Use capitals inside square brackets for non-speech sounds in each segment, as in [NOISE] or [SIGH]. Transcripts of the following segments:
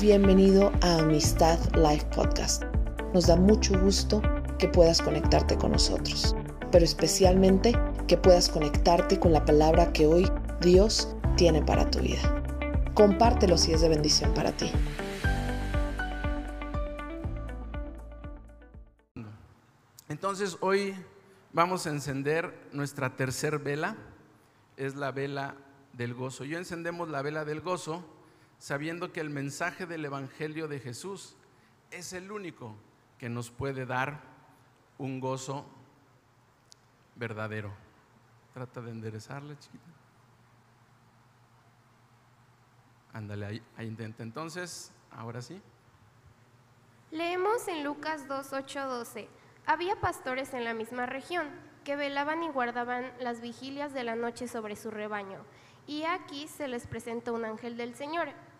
Bienvenido a Amistad Life Podcast. Nos da mucho gusto que puedas conectarte con nosotros, pero especialmente que puedas conectarte con la palabra que hoy Dios tiene para tu vida. Compártelo si es de bendición para ti. Entonces hoy vamos a encender nuestra tercer vela, es la vela del gozo. Y encendemos la vela del gozo sabiendo que el mensaje del Evangelio de Jesús es el único que nos puede dar un gozo verdadero. Trata de enderezarla, chiquita. Ándale, ahí, ahí intenta. Entonces, ahora sí. Leemos en Lucas 2, 8, 12. Había pastores en la misma región que velaban y guardaban las vigilias de la noche sobre su rebaño. Y aquí se les presentó un ángel del Señor,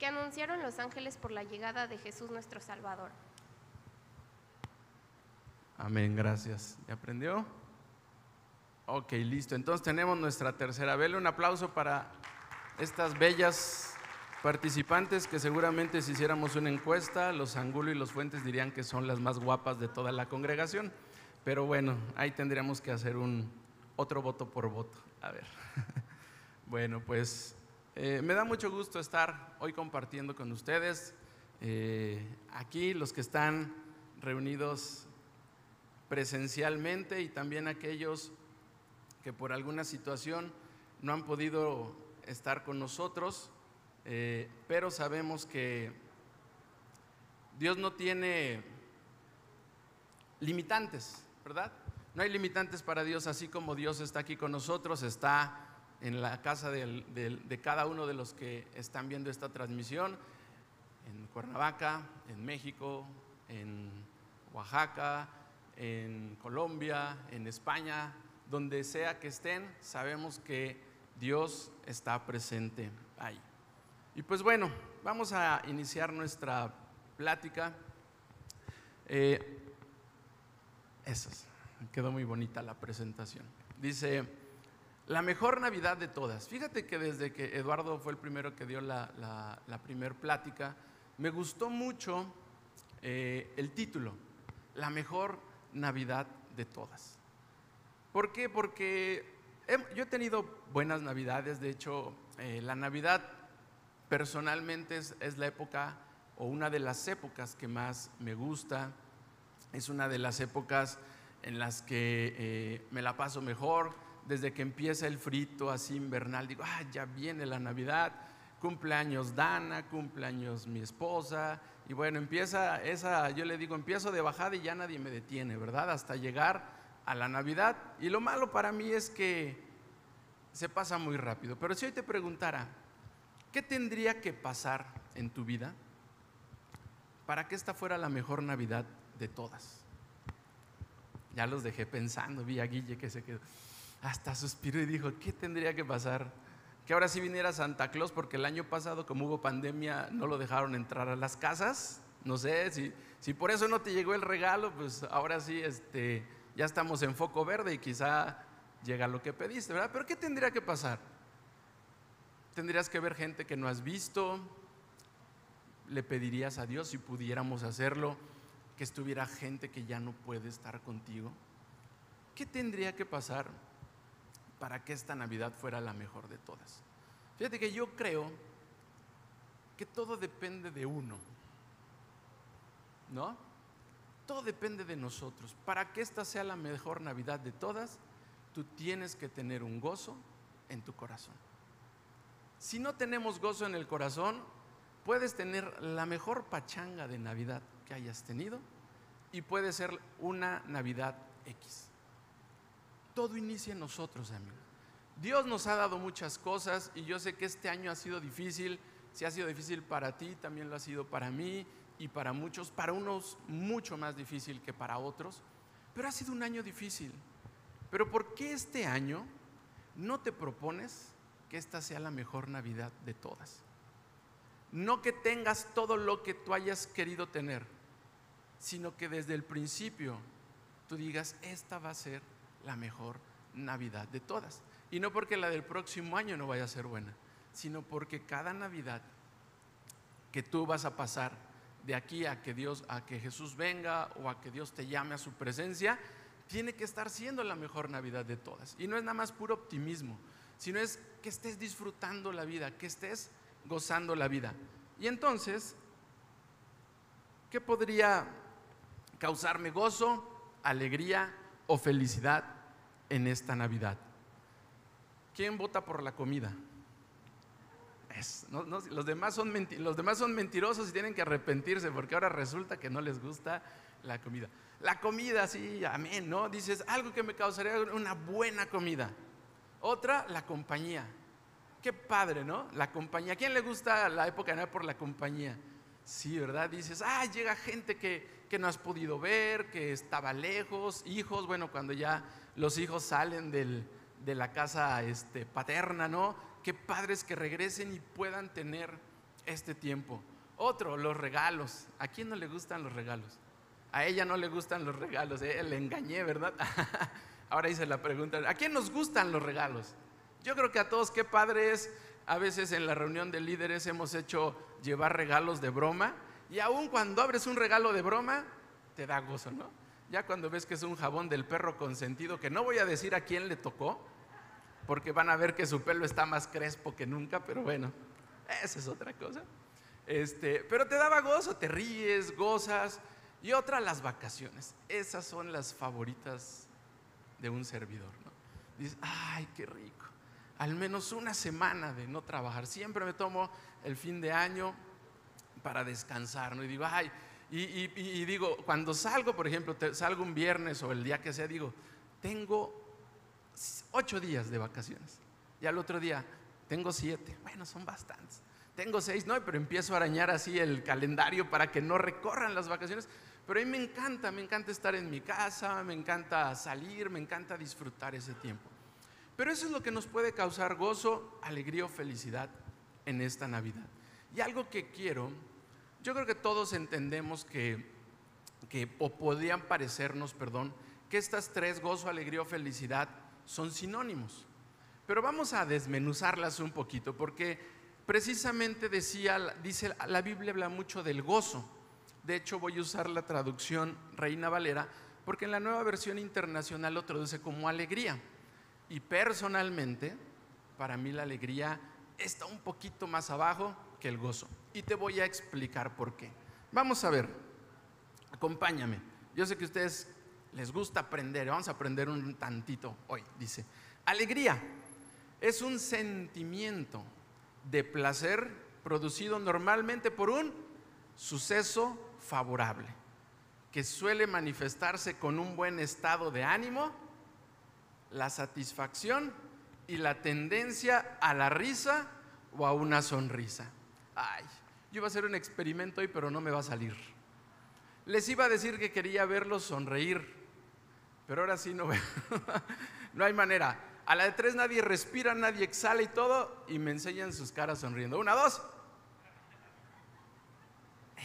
que anunciaron los ángeles por la llegada de Jesús nuestro Salvador. Amén, gracias. ¿Ya aprendió? Ok, listo. Entonces tenemos nuestra tercera vela. Un aplauso para estas bellas participantes que seguramente si hiciéramos una encuesta, los Angulo y los Fuentes dirían que son las más guapas de toda la congregación. Pero bueno, ahí tendríamos que hacer un otro voto por voto. A ver. [LAUGHS] Bueno, pues eh, me da mucho gusto estar hoy compartiendo con ustedes. eh, aquí los que están reunidos presencialmente y también aquellos que por alguna situación no han podido estar con nosotros, eh, pero sabemos que Dios no tiene limitantes, ¿verdad? No hay limitantes para Dios, así como Dios está aquí con nosotros, está en la casa de cada uno de los que están viendo esta transmisión, en Cuernavaca, en México, en Oaxaca, en Colombia, en España, donde sea que estén, sabemos que Dios está presente ahí. Y pues bueno, vamos a iniciar nuestra plática. Eh, eso es, quedó muy bonita la presentación. Dice, la mejor Navidad de todas. Fíjate que desde que Eduardo fue el primero que dio la, la, la primer plática, me gustó mucho eh, el título, La mejor Navidad de todas. ¿Por qué? Porque yo he tenido buenas Navidades, de hecho, eh, la Navidad personalmente es, es la época o una de las épocas que más me gusta, es una de las épocas en las que eh, me la paso mejor, desde que empieza el frito así invernal, digo, ah, ya viene la Navidad, cumpleaños Dana, cumpleaños mi esposa, y bueno, empieza esa, yo le digo, empiezo de bajada y ya nadie me detiene, ¿verdad? Hasta llegar a la Navidad. Y lo malo para mí es que se pasa muy rápido. Pero si hoy te preguntara, ¿qué tendría que pasar en tu vida para que esta fuera la mejor Navidad de todas? Ya los dejé pensando, vi a Guille que se quedó, hasta suspiró y dijo, ¿qué tendría que pasar? Que ahora sí viniera Santa Claus, porque el año pasado, como hubo pandemia, no lo dejaron entrar a las casas. No sé, si, si por eso no te llegó el regalo, pues ahora sí, este, ya estamos en foco verde y quizá llega lo que pediste, ¿verdad? Pero ¿qué tendría que pasar? Tendrías que ver gente que no has visto, le pedirías a Dios si pudiéramos hacerlo, que estuviera gente que ya no puede estar contigo. ¿Qué tendría que pasar para que esta Navidad fuera la mejor de todas? Fíjate que yo creo que todo depende de uno, ¿no? Todo depende de nosotros. Para que esta sea la mejor Navidad de todas, tú tienes que tener un gozo en tu corazón. Si no tenemos gozo en el corazón, puedes tener la mejor pachanga de Navidad que hayas tenido y puede ser una Navidad X. Todo inicia en nosotros, amigos. Dios nos ha dado muchas cosas y yo sé que este año ha sido difícil si ha sido difícil para ti, también lo ha sido para mí y para muchos, para unos mucho más difícil que para otros, pero ha sido un año difícil. Pero ¿por qué este año no te propones que esta sea la mejor Navidad de todas? No que tengas todo lo que tú hayas querido tener, sino que desde el principio tú digas, esta va a ser la mejor Navidad de todas. Y no porque la del próximo año no vaya a ser buena, sino porque cada Navidad que tú vas a pasar de aquí a que Dios, a que Jesús venga o a que Dios te llame a su presencia, tiene que estar siendo la mejor Navidad de todas. Y no es nada más puro optimismo, sino es que estés disfrutando la vida, que estés gozando la vida. Y entonces, ¿qué podría causarme gozo, alegría o felicidad en esta Navidad? ¿Quién vota por la comida? los, demás son los demás son mentirosos y tienen que arrepentirse porque ahora resulta que no les gusta la comida. La comida, sí, amén, ¿no? Dices, algo que me causaría una buena comida. Otra, la compañía. Qué padre, ¿no? La compañía. ¿A quién le gusta la época de por la compañía? Sí, ¿verdad? Dices, ah, llega gente que, que no has podido ver, que estaba lejos, hijos, bueno, cuando ya los hijos salen del, de la casa este, paterna, ¿no? Qué padres que regresen y puedan tener este tiempo. Otro, los regalos. ¿A quién no le gustan los regalos? A ella no le gustan los regalos, eh, le engañé, ¿verdad? [LAUGHS] Ahora hice la pregunta, ¿a quién nos gustan los regalos? Yo creo que a todos, qué padres. A veces en la reunión de líderes hemos hecho llevar regalos de broma y aún cuando abres un regalo de broma, te da gozo, ¿no? Ya cuando ves que es un jabón del perro consentido, que no voy a decir a quién le tocó, porque van a ver que su pelo está más crespo que nunca, pero bueno, esa es otra cosa. Este, pero te daba gozo, te ríes, gozas. Y otra, las vacaciones. Esas son las favoritas de un servidor. ¿no? Dices, ay, qué rico. Al menos una semana de no trabajar. Siempre me tomo el fin de año para descansar. ¿no? Y digo, ay, y, digo, cuando salgo, por ejemplo, salgo un viernes o el día que sea, digo, tengo ocho días de vacaciones. Y al otro día, tengo siete. Bueno, son bastantes. Tengo seis, no, pero empiezo a arañar así el calendario para que no recorran las vacaciones. Pero a mí me encanta, me encanta estar en mi casa, me encanta salir, me encanta disfrutar ese tiempo. Pero eso es lo que nos puede causar gozo, alegría o felicidad en esta Navidad. Y algo que quiero, yo creo que todos entendemos que, que o podrían parecernos, perdón, que estas tres, gozo, alegría o felicidad, son sinónimos. Pero vamos a desmenuzarlas un poquito, porque precisamente decía, dice, la Biblia habla mucho del gozo. De hecho, voy a usar la traducción Reina Valera, porque en la nueva versión internacional lo traduce como alegría. Y personalmente, para mí la alegría está un poquito más abajo que el gozo. Y te voy a explicar por qué. Vamos a ver, acompáñame. Yo sé que ustedes les gusta aprender, vamos a aprender un tantito hoy, dice. Alegría es un sentimiento de placer producido normalmente por un suceso favorable, que suele manifestarse con un buen estado de ánimo, la satisfacción y la tendencia a la risa o a una sonrisa. Ay, yo iba a hacer un experimento hoy, pero no me va a salir. Les iba a decir que quería verlos sonreír, pero ahora sí no [LAUGHS] no hay manera. A la de tres nadie respira, nadie exhala y todo, y me enseñan sus caras sonriendo. Una, dos.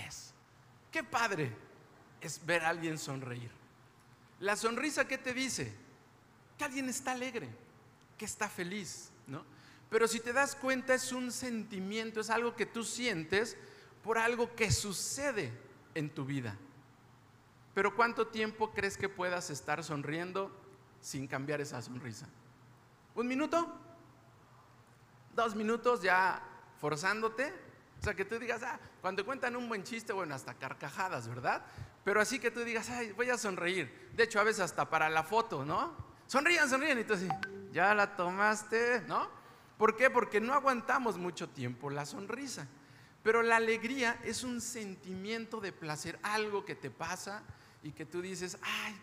Es. Qué padre es ver a alguien sonreír. La sonrisa, ¿qué te dice? Que alguien está alegre, que está feliz, ¿no? Pero si te das cuenta, es un sentimiento, es algo que tú sientes por algo que sucede en tu vida. Pero ¿cuánto tiempo crees que puedas estar sonriendo sin cambiar esa sonrisa? ¿Un minuto? ¿Dos minutos ya forzándote? O sea, que tú digas, ah, cuando cuentan un buen chiste, bueno, hasta carcajadas, ¿verdad? Pero así que tú digas, ay, voy a sonreír. De hecho, a veces hasta para la foto, ¿no? Sonrían, sonrían. Y tú así, ya la tomaste, ¿no? ¿Por qué? Porque no aguantamos mucho tiempo la sonrisa. Pero la alegría es un sentimiento de placer, algo que te pasa, y que tú dices, ay,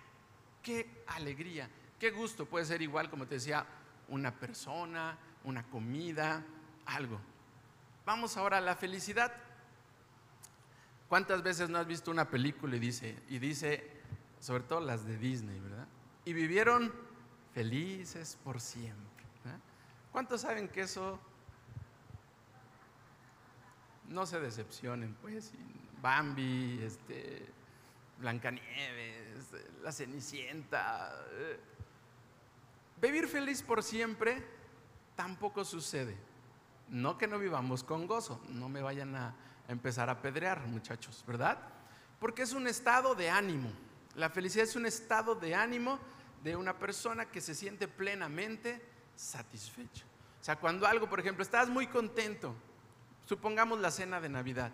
qué alegría, qué gusto. Puede ser igual, como te decía, una persona, una comida, algo. Vamos ahora a la felicidad. ¿Cuántas veces no has visto una película y dice, y dice, sobre todo las de Disney, ¿verdad? Y vivieron felices por siempre. ¿Cuántos saben que eso no se decepcionen, pues? Bambi, este, Blancanieves, la Cenicienta. Eh, vivir feliz por siempre tampoco sucede. No que no vivamos con gozo, no me vayan a, empezar a pedrear, muchachos, ¿verdad? Porque es un estado de ánimo. La felicidad es un estado de ánimo de una persona que se siente plenamente satisfecha. O sea, cuando algo, por ejemplo, estás muy contento, supongamos la cena de Navidad,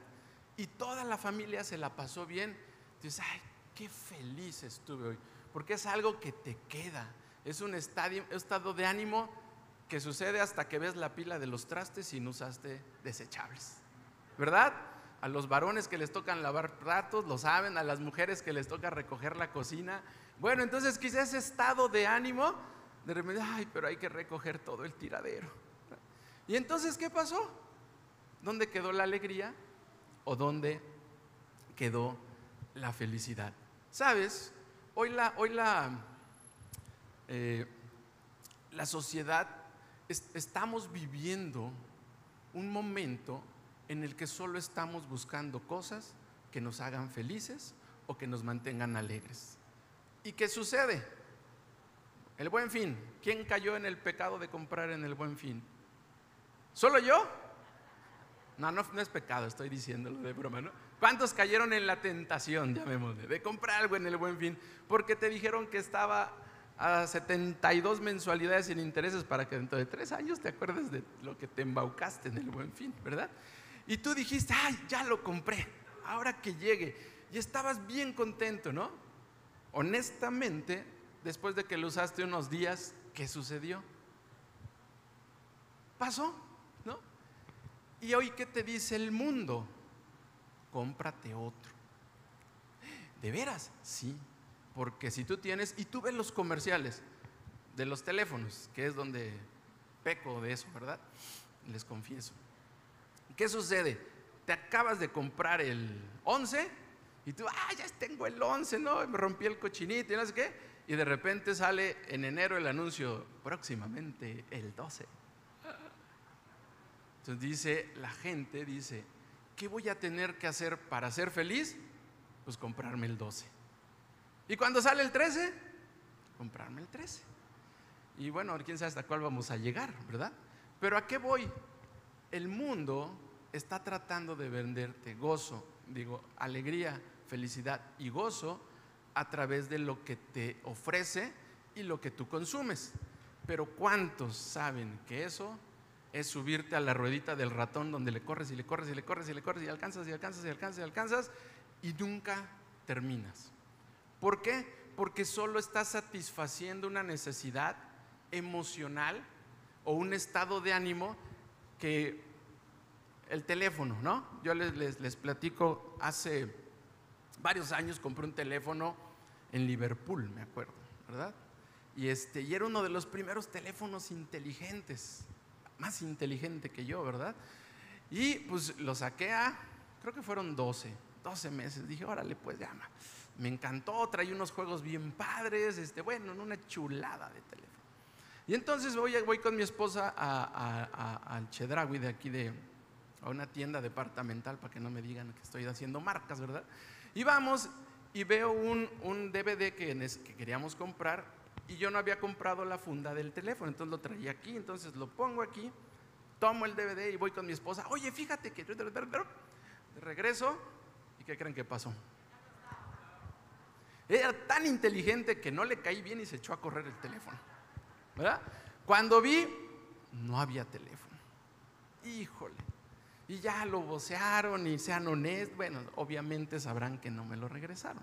y toda la familia se la pasó bien, dices, ay, qué feliz estuve hoy, porque es algo que te queda, es un estado de ánimo que sucede hasta que ves la pila de los trastes y no usaste desechables. ¿Verdad? A los varones que les tocan lavar platos, lo saben, a las mujeres que les toca recoger la cocina. Bueno, entonces quizás ese estado de ánimo, de repente, ay, pero hay que recoger todo el tiradero. ¿Y entonces qué pasó? ¿Dónde quedó la alegría? ¿O dónde quedó la felicidad? ¿Sabes? Hoy la, hoy la, eh, la sociedad estamos viviendo un momento en el que solo estamos buscando cosas que nos hagan felices o que nos mantengan alegres. ¿Y qué sucede? El buen fin. ¿Quién cayó en el pecado de comprar en el buen fin? ¿Solo yo? No, no, es pecado, estoy diciéndolo de broma, ¿no? ¿Cuántos cayeron en la tentación, llamémosle, de comprar algo en el buen fin? Porque te dijeron que estaba a 72 mensualidades sin intereses para que dentro de tres años te acuerdes de lo que te embaucaste en el buen fin, ¿verdad? Y tú dijiste, ay, ya lo compré, ahora que llegue. Y estabas bien contento, ¿no? Honestamente, después de que lo usaste unos días, ¿qué sucedió? Pasó, ¿no? Y hoy, ¿qué te dice el mundo? Cómprate otro. ¿De veras? Sí, porque si tú tienes, y tú ves los comerciales de los teléfonos, que es donde peco de eso, ¿verdad? Les confieso. ¿Qué sucede? Te acabas de comprar el 11 y tú, ah, ya tengo el 11, ¿no? Me rompí el cochinito y no sé qué. Y de repente sale en enero el anuncio, próximamente el 12. Entonces dice, la gente dice, ¿qué voy a tener que hacer para ser feliz? Pues comprarme el 12. Y cuando sale el 13, comprarme el 13. Y bueno, quién sabe hasta cuál vamos a llegar, ¿verdad? Pero ¿a qué voy? El mundo está tratando de venderte gozo, digo, alegría, felicidad y gozo a través de lo que te ofrece y lo que tú consumes. Pero ¿cuántos saben que eso es subirte a la ruedita del ratón donde le corres y le corres y le corres y le corres y alcanzas y alcanzas y alcanzas y alcanzas y nunca terminas? ¿Por qué? Porque solo estás satisfaciendo una necesidad emocional o un estado de ánimo que el teléfono, ¿no? Yo les, les, platico, hace varios años compré un teléfono en Liverpool, me acuerdo, ¿verdad? Y, este, y era uno de los primeros teléfonos inteligentes, más inteligente que yo, ¿verdad? Y pues lo saqué a, creo que fueron 12, 12 meses. Dije, órale, pues llama me encantó, trae unos juegos bien padres, este, bueno, en una chulada de teléfono. Y entonces voy, voy con mi esposa al Chedraui de aquí de, a una tienda departamental para que no me digan que estoy haciendo marcas, ¿verdad? Y vamos y veo un, un DVD que, que queríamos comprar y yo no había comprado la funda del teléfono, entonces lo traía aquí, entonces lo pongo aquí, tomo el DVD y voy con mi esposa, oye, fíjate que... Regreso, ¿y qué creen que pasó? Era tan inteligente que no le caí bien y se echó a correr el teléfono. ¿Verdad? Cuando vi, no había teléfono. Híjole. Y ya lo vocearon y sean honestos. Bueno, obviamente sabrán que no me lo regresaron.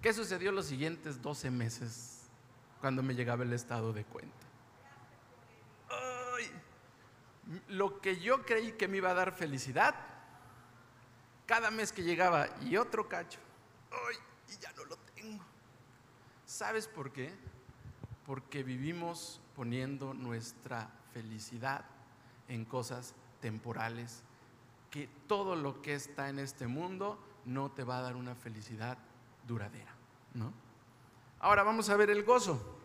¿Qué sucedió los siguientes 12 meses cuando me llegaba el estado de cuenta? lo que yo creí que me iba a dar felicidad, cada mes que llegaba y otro cacho, ¡ay! y ya no lo tengo. ¿Sabes por qué? Porque vivimos poniendo nuestra felicidad en cosas temporales, que todo lo que está en este mundo no te va a dar una felicidad duradera, ¿no? Ahora vamos a ver el gozo.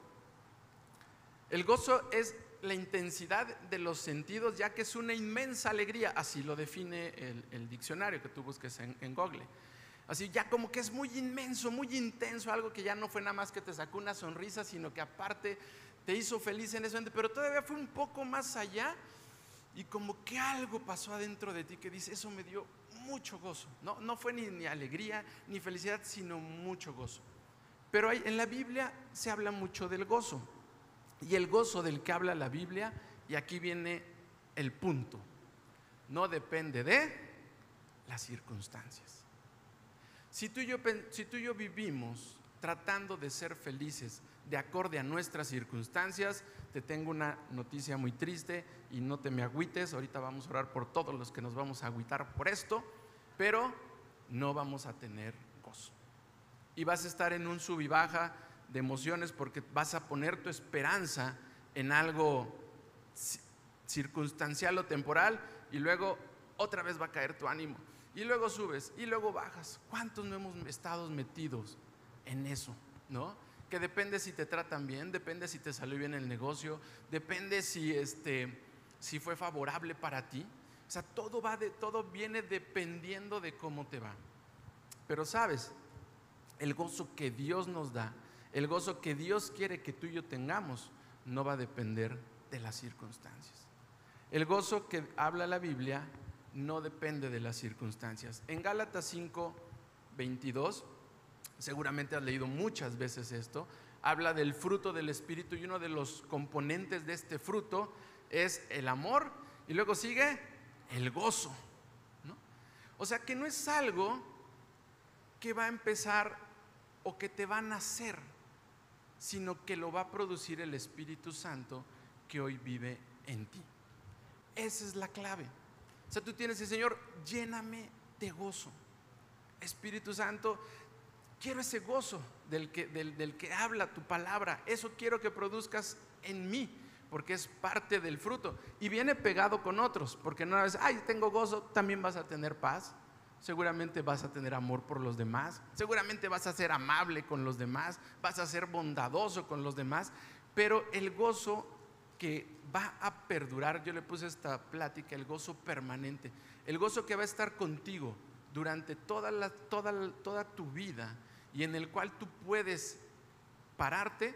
El gozo es la intensidad de los sentidos, ya que es una inmensa alegría, así lo define el, diccionario que tú busques en, en Google. Así ya como que es muy inmenso, muy intenso, algo que ya no fue nada más que te sacó una sonrisa, sino que aparte te hizo feliz en ese momento, pero todavía fue un poco más allá y como que algo pasó adentro de ti que dice, eso me dio mucho gozo. No, no fue ni, alegría ni felicidad, sino mucho gozo. Pero en la Biblia se habla mucho del gozo. Y el gozo del que habla la Biblia, y aquí viene el punto, no depende de las circunstancias. Si tú, si tú y yo vivimos tratando de ser felices de acorde a nuestras circunstancias, te tengo una noticia muy triste y no te me agüites, ahorita vamos a orar por todos los que nos vamos a agüitar por esto, pero no vamos a tener gozo. Y vas a estar en un sub y baja de emociones porque vas a poner tu esperanza en algo circunstancial o temporal y luego otra vez va a caer tu ánimo. Y luego subes y luego bajas. ¿Cuántos no hemos estado metidos en eso? ¿No? Que depende si te tratan bien, depende si te salió bien el negocio, depende si este si fue favorable para ti. O sea, todo va de todo viene dependiendo de cómo te va. Pero sabes, el gozo que Dios nos da el gozo que Dios quiere que tú y yo tengamos no va a depender de las circunstancias. El gozo que habla la Biblia no depende de las circunstancias. En Gálatas 5, 22, seguramente has leído muchas veces esto, habla del fruto del Espíritu y uno de los componentes de este fruto es el amor y luego sigue el gozo. O sea que no es algo que va a empezar o que te va a nacer sino que lo va a producir el Espíritu Santo que hoy vive en ti. Esa es la clave. O sea, tú tienes el Señor, lléname de gozo. Espíritu Santo, quiero ese gozo del que, del, que habla tu palabra. Eso quiero que produzcas en mí, porque es parte del fruto. Y viene pegado con otros, porque no es, ay, tengo gozo, también vas a tener paz, seguramente vas a tener amor por los demás, seguramente vas a ser amable con los demás, vas a ser bondadoso con los demás, pero el gozo que va a perdurar, yo le puse esta plática, el gozo permanente, el gozo que va a estar contigo durante toda, la, toda, toda tu vida y en el cual tú puedes pararte,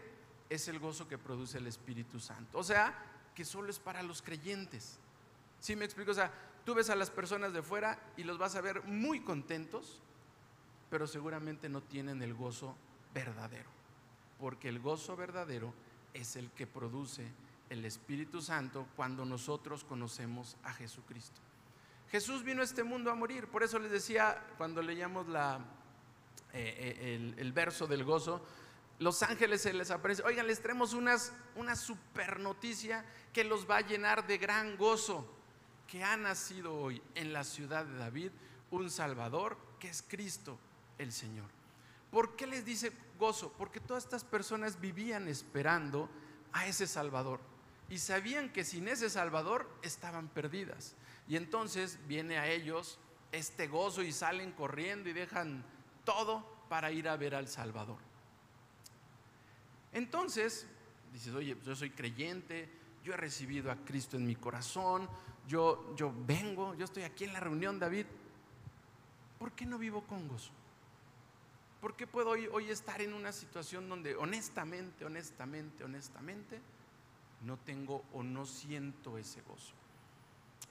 es el gozo que produce el Espíritu Santo. O sea, que solo es para los creyentes. ¿Sí me explico? O sea, Tú ves a las personas de fuera y los vas a ver muy contentos, pero seguramente no tienen el gozo verdadero, porque el gozo verdadero es el que produce el Espíritu Santo cuando nosotros conocemos a Jesucristo. Jesús vino a este mundo a morir, por eso les decía cuando leíamos la, eh, eh, el, verso del gozo, los ángeles se les aparece, oigan, les traemos unas, una super noticia que los va a llenar de gran gozo que ha nacido hoy en la ciudad de David un Salvador que es Cristo el Señor. ¿Por qué les dice gozo? Porque todas estas personas vivían esperando a ese Salvador y sabían que sin ese Salvador estaban perdidas. Y entonces viene a ellos este gozo y salen corriendo y dejan todo para ir a ver al Salvador. Entonces, dices, oye, yo soy creyente, yo he recibido a Cristo en mi corazón, yo, yo vengo, yo estoy aquí en la reunión, David. ¿Por qué no vivo con gozo? ¿Por qué puedo hoy, hoy estar en una situación donde honestamente, honestamente, honestamente, no tengo o no siento ese gozo?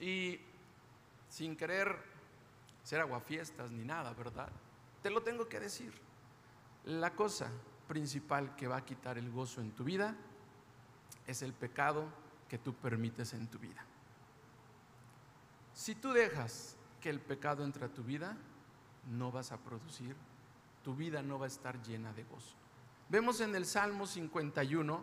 Y sin querer ser aguafiestas ni nada, ¿verdad? Te lo tengo que decir. La cosa principal que va a quitar el gozo en tu vida es el pecado que tú permites en tu vida. Si tú dejas que el pecado entre a tu vida, no vas a producir, tu vida no va a estar llena de gozo. Vemos en el Salmo 51,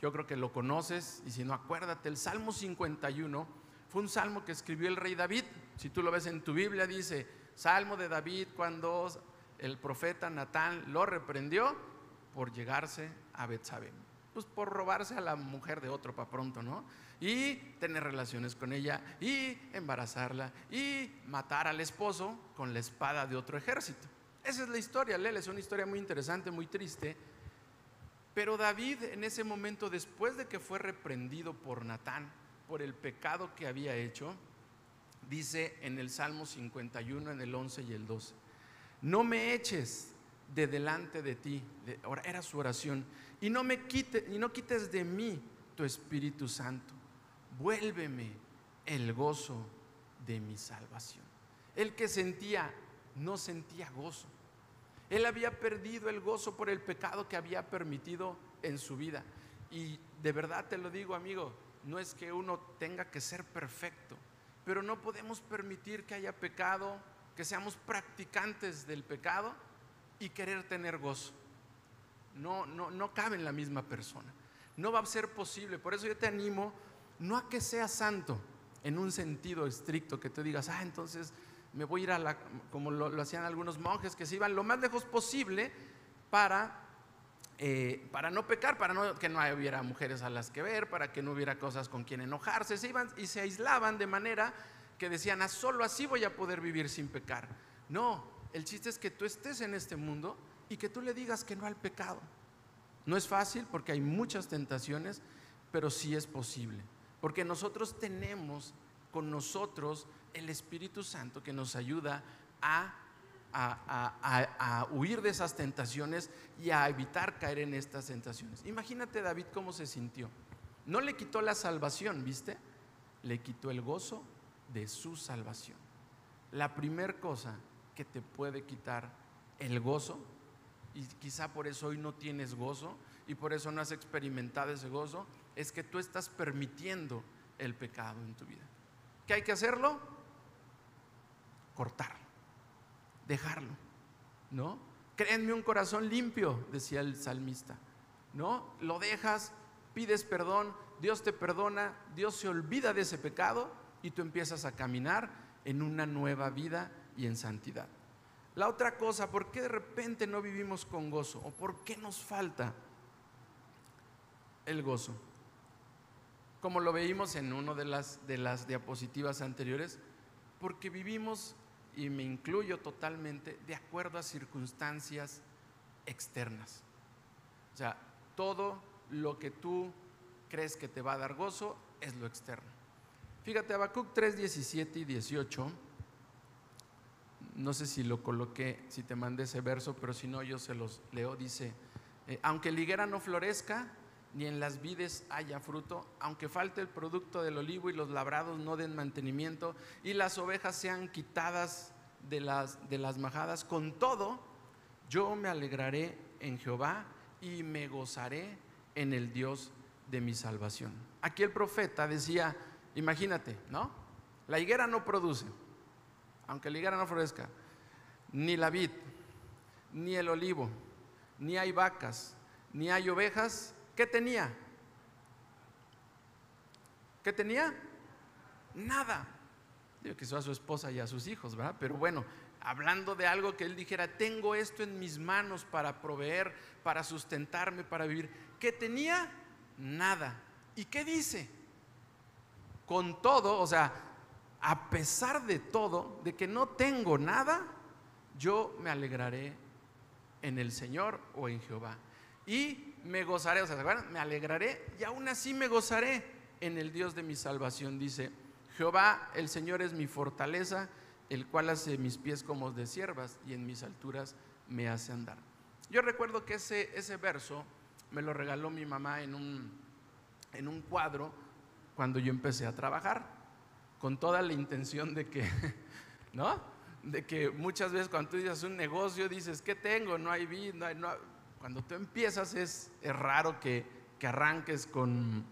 yo creo que lo conoces, y si no, acuérdate, el Salmo 51 fue un salmo que escribió el rey David. Si tú lo ves en tu Biblia, dice, Salmo de David cuando el profeta Natán lo reprendió por llegarse a Betsabé. pues por robarse a la mujer de otro para pronto, ¿no? Y tener relaciones con ella y embarazarla y matar al esposo con la espada de otro ejército. Esa es la historia, Lele, es una historia muy interesante, muy triste. Pero David en ese momento, después de que fue reprendido por Natán por el pecado que había hecho, dice en el Salmo 51, en el 11 y el 12, no me eches de delante de ti, era su oración, y no me quite, y no quites de mí tu Espíritu Santo. Vuélveme el gozo de mi salvación. El que sentía, no sentía gozo. Él había perdido el gozo por el pecado que había permitido en su vida. Y de verdad te lo digo, amigo, no es que uno tenga que ser perfecto, pero no podemos permitir que haya pecado, que seamos practicantes del pecado y querer tener gozo. No, no, no cabe en la misma persona. No va a ser posible. Por eso yo te animo no a que seas santo en un sentido estricto, que tú digas, ah, entonces me voy a ir a la, como lo, hacían algunos monjes, que se iban lo más lejos posible para, eh, para no pecar, para no, que no hubiera mujeres a las que ver, para que no hubiera cosas con quien enojarse. Se iban y se aislaban de manera que decían, ah, solo así voy a poder vivir sin pecar. No, el chiste es que tú estés en este mundo y que tú le digas que no al pecado. No es fácil porque hay muchas tentaciones, pero sí es posible. Porque nosotros tenemos con nosotros el Espíritu Santo que nos ayuda a, a, huir de esas tentaciones y a evitar caer en estas tentaciones. Imagínate David cómo se sintió. No le quitó la salvación, ¿viste? Le quitó el gozo de su salvación. La primera cosa que te puede quitar el gozo, y quizá por eso hoy no tienes gozo y por eso no has experimentado ese gozo, es que tú estás permitiendo el pecado en tu vida. ¿Qué hay que hacerlo? Cortarlo, dejarlo, ¿no? Créenme un corazón limpio, decía el salmista, ¿no? Lo dejas, pides perdón, Dios te perdona, Dios se olvida de ese pecado y tú empiezas a caminar en una nueva vida y en santidad. La otra cosa, ¿por qué de repente no vivimos con gozo? ¿O por qué nos falta el gozo? Como lo veíamos en una de las, de las diapositivas anteriores, porque vivimos, y me incluyo totalmente, de acuerdo a circunstancias externas. O sea, todo lo que tú crees que te va a dar gozo es lo externo. Fíjate, Habacuc 3, 17 y 18 no sé si lo coloqué, si te mandé ese verso, pero si no, yo se los leo. Dice, eh, aunque la higuera no florezca, ni en las vides haya fruto, aunque falte el producto del olivo y los labrados no den mantenimiento, y las ovejas sean quitadas de las, de las majadas, con todo, yo me alegraré en Jehová y me gozaré en el Dios de mi salvación. Aquí el profeta decía, imagínate, ¿no? La higuera no produce aunque la higuera no florezca, ni la vid, ni el olivo, ni hay vacas, ni hay ovejas, ¿qué tenía? ¿Qué tenía? Nada. Digo que a su esposa y a sus hijos, ¿verdad? Pero bueno, hablando de algo que él dijera, tengo esto en mis manos para proveer, para sustentarme, para vivir. ¿Qué tenía? Nada. ¿Y qué dice? Con todo, o sea, a pesar de todo, de que no tengo nada, yo me alegraré en el Señor o en Jehová. Y me gozaré, o sea, me alegraré y aún así me gozaré en el Dios de mi salvación. Dice, Jehová, el Señor es mi fortaleza, el cual hace mis pies como de siervas y en mis alturas me hace andar. Yo recuerdo que ese, ese verso me lo regaló mi mamá en un, en un cuadro cuando yo empecé a trabajar con toda la intención de que, [LAUGHS] ¿no? De que muchas veces cuando tú dices un negocio, dices, ¿qué tengo? No hay vida, no cuando tú empiezas es, raro que, que arranques con,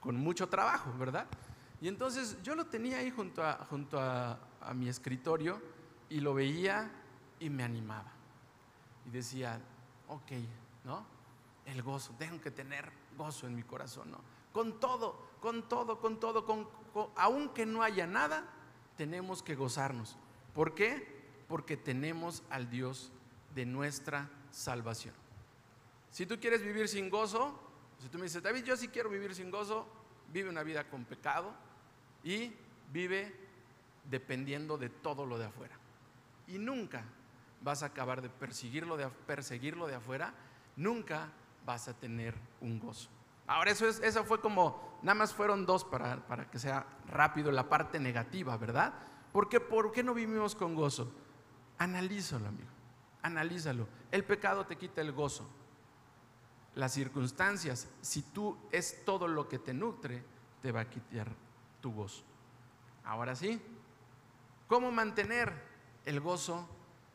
con, mucho trabajo, ¿verdad? Y entonces yo lo tenía ahí junto, a, mi escritorio y lo veía y me animaba. Y decía, ok, ¿no? El gozo, tengo que tener gozo en mi corazón, ¿no? Con todo, con todo, con todo, con, aunque no haya nada, tenemos que gozarnos. ¿Por qué? Porque tenemos al Dios de nuestra salvación. Si tú quieres vivir sin gozo, Si tú me dices, David, yo sí quiero vivir sin gozo, vive una vida con pecado y vive dependiendo de todo lo de afuera. Y nunca vas a acabar de perseguirlo de, perseguirlo de afuera, nunca vas a tener un gozo. Ahora, eso, es, eso fue como, nada más fueron dos para, para que sea rápido la parte negativa, ¿verdad? Porque, ¿Por qué no vivimos con gozo? Analízalo, amigo, analízalo. El pecado te quita el gozo. Las circunstancias, si tú es todo lo que te nutre, te va a quitar tu gozo. Ahora sí, ¿cómo mantener el gozo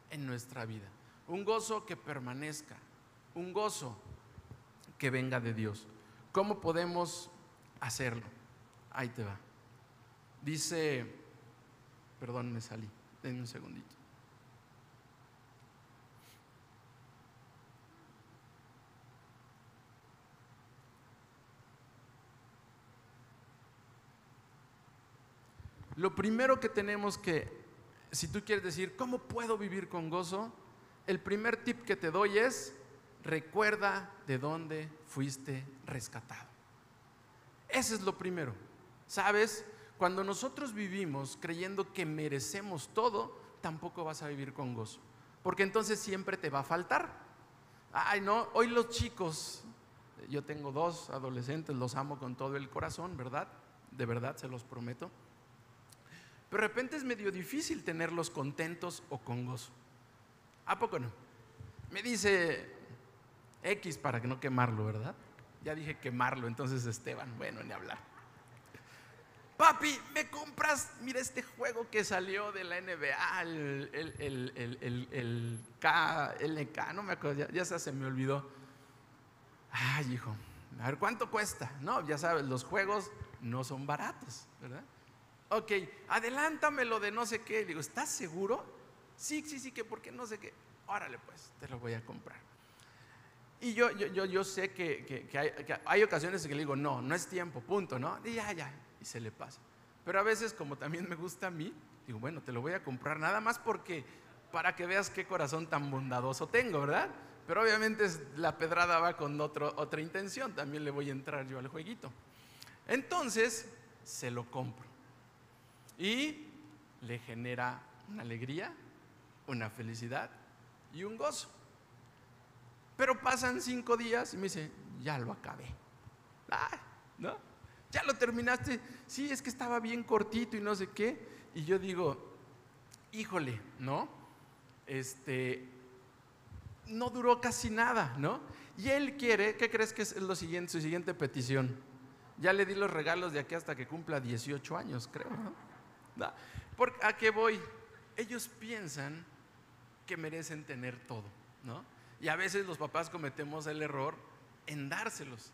en nuestra vida? Un gozo que permanezca, un gozo que venga de Dios. ¿Cómo podemos hacerlo? Ahí te va. Dice, perdón, me salí, denme un segundito. Lo primero que tenemos que, si tú quieres decir, ¿cómo puedo vivir con gozo? El primer tip que te doy es, recuerda de dónde fuiste rescatado. Ese es lo primero. ¿Sabes? Cuando nosotros vivimos creyendo que merecemos todo, tampoco vas a vivir con gozo. Porque entonces siempre te va a faltar. Ay, no, hoy los chicos, yo tengo dos adolescentes, los amo con todo el corazón, ¿verdad? De verdad, se los prometo. Pero de repente es medio difícil tenerlos contentos o con gozo. ¿A poco no? Me dice X para que no quemarlo, ¿verdad? Ya dije quemarlo, entonces Esteban, bueno, ni hablar. Papi, ¿me compras? Mira este juego que salió de la NBA, el, el, el, el K, no me acuerdo, ya, ya se me olvidó. Ay, hijo, a ver, ¿cuánto cuesta? No, ya sabes, los juegos no son baratos, ¿verdad? Ok, adelántamelo de no sé qué. Digo, ¿estás seguro? Sí, sí, sí, que porque no sé qué. Órale, pues, te lo voy a comprar. Y yo, yo, yo, sé que, hay, ocasiones en que le digo, no, no es tiempo, punto, ¿no? Y ya, ya, y se le pasa. Pero a veces, como también me gusta a mí, digo, bueno, te lo voy a comprar nada más porque, para que veas qué corazón tan bondadoso tengo, ¿verdad? Pero obviamente la pedrada va con otra intención, también le voy a entrar yo al jueguito. Entonces, se lo compro. Y le genera una alegría, una felicidad y un gozo. Pero pasan cinco días y me dice, ya lo acabé. ¿No? Ya lo terminaste. Sí, es que estaba bien cortito y no sé qué. Y yo digo, híjole, ¿no? Este, no duró casi nada, ¿no? Y él quiere, ¿qué crees que es lo siguiente, su siguiente petición? Ya le di los regalos de aquí hasta que cumpla 18 años, creo, ¿no? ¿A qué voy? Ellos piensan que merecen tener todo, ¿no? Y a veces los papás cometemos el error en dárselos.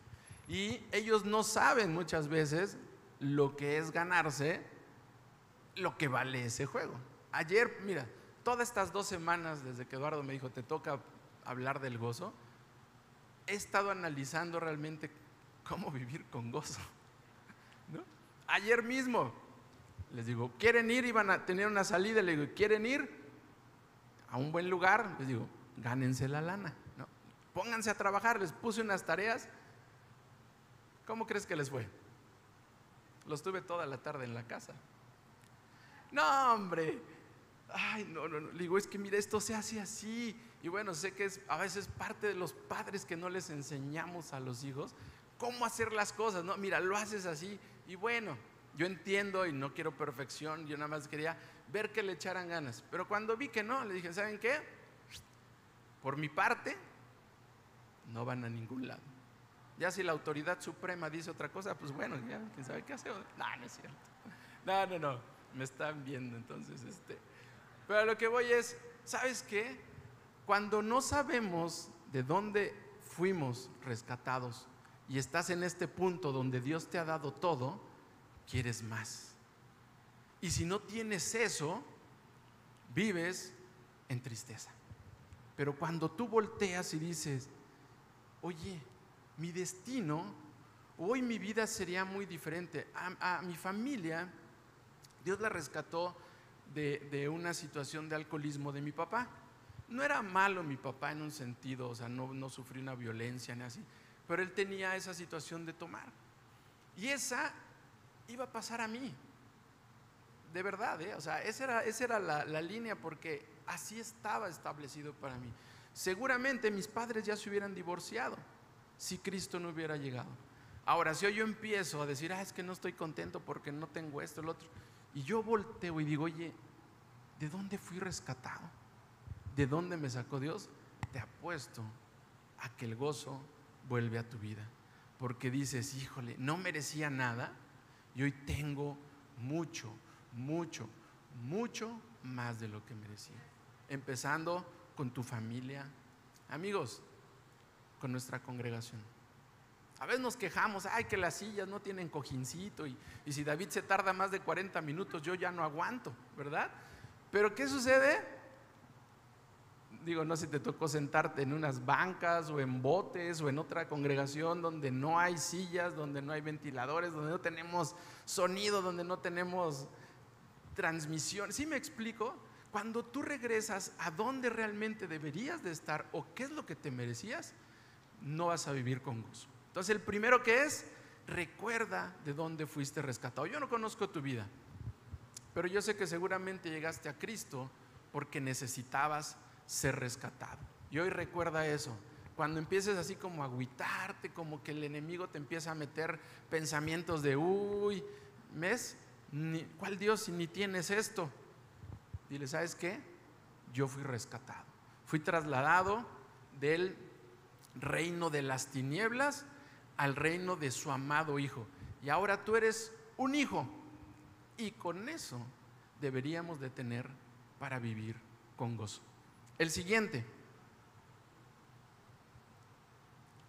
Y ellos no saben muchas veces lo que es ganarse lo que vale ese juego. Ayer, mira, todas estas dos semanas desde que Eduardo me dijo, te toca hablar del gozo, he estado analizando realmente cómo vivir con gozo. [LAUGHS] Ayer mismo les digo, ¿quieren ir? Iban a tener una salida, les digo, ¿quieren ir a un buen lugar? Les digo, gánense la lana, ¿no? Pónganse a trabajar, les puse unas tareas. ¿Cómo crees que les fue? Los tuve toda la tarde en la casa. No, hombre. Ay, no, no, no. Le digo, es que mira, esto se hace así. Y bueno, sé que es a veces parte de los padres que no les enseñamos a los hijos cómo hacer las cosas, ¿no? Mira, lo haces así. Y bueno, yo entiendo y no quiero perfección, yo nada más quería ver que le echaran ganas. Pero cuando vi que no, le dije, ¿saben qué? Por mi parte, no van a ningún lado. Ya si la autoridad suprema dice otra cosa, pues bueno, ya, quién sabe qué hacer. No, no es cierto. No, no, no. Me están viendo entonces. Este. Pero lo que voy es, ¿sabes qué? Cuando no sabemos de dónde fuimos rescatados y estás en este punto donde Dios te ha dado todo, quieres más. Y si no tienes eso, vives en tristeza. Pero cuando tú volteas y dices, oye, mi destino, hoy mi vida sería muy diferente. A, mi familia, Dios la rescató de, una situación de alcoholismo de mi papá. No era malo mi papá en un sentido, o sea, no, no una violencia ni así, pero él tenía esa situación de tomar. Y esa iba a pasar a mí. De verdad, ¿eh? o sea, esa era, esa era la, la línea porque así estaba establecido para mí. Seguramente mis padres ya se hubieran divorciado si Cristo no hubiera llegado. Ahora, si yo empiezo a decir, ah, es que no estoy contento porque no tengo esto, el otro, y yo volteo y digo, oye, ¿de dónde fui rescatado? ¿De dónde me sacó Dios? Te apuesto a que el gozo vuelve a tu vida. Porque dices, híjole, no merecía nada y hoy tengo mucho, mucho, mucho más de lo que merecía. Empezando con tu familia, amigos, con nuestra congregación. A veces nos quejamos, ay, que las sillas no tienen cojincito y, y, si David se tarda más de 40 minutos, yo ya no aguanto, ¿verdad? Pero ¿qué sucede? Digo, no sé si te tocó sentarte en unas bancas o en botes o en otra congregación donde no hay sillas, donde no hay ventiladores, donde no tenemos sonido, donde no tenemos transmisión. ¿Sí me explico? Cuando tú regresas a donde realmente deberías de estar o qué es lo que te merecías, no vas a vivir con gozo. Entonces el primero que es, recuerda de dónde fuiste rescatado. Yo no conozco tu vida, pero yo sé que seguramente llegaste a Cristo porque necesitabas ser rescatado. Y hoy recuerda eso. Cuando empieces así como a agüitarte, como que el enemigo te empieza a meter pensamientos de, uy, ¿ves? ¿Cuál Dios si ni tienes esto? Dile, ¿sabes qué? Yo fui rescatado. Fui trasladado del reino de las tinieblas al reino de su amado Hijo. Y ahora tú eres un hijo. Y con eso deberíamos de tener para vivir con gozo. El siguiente.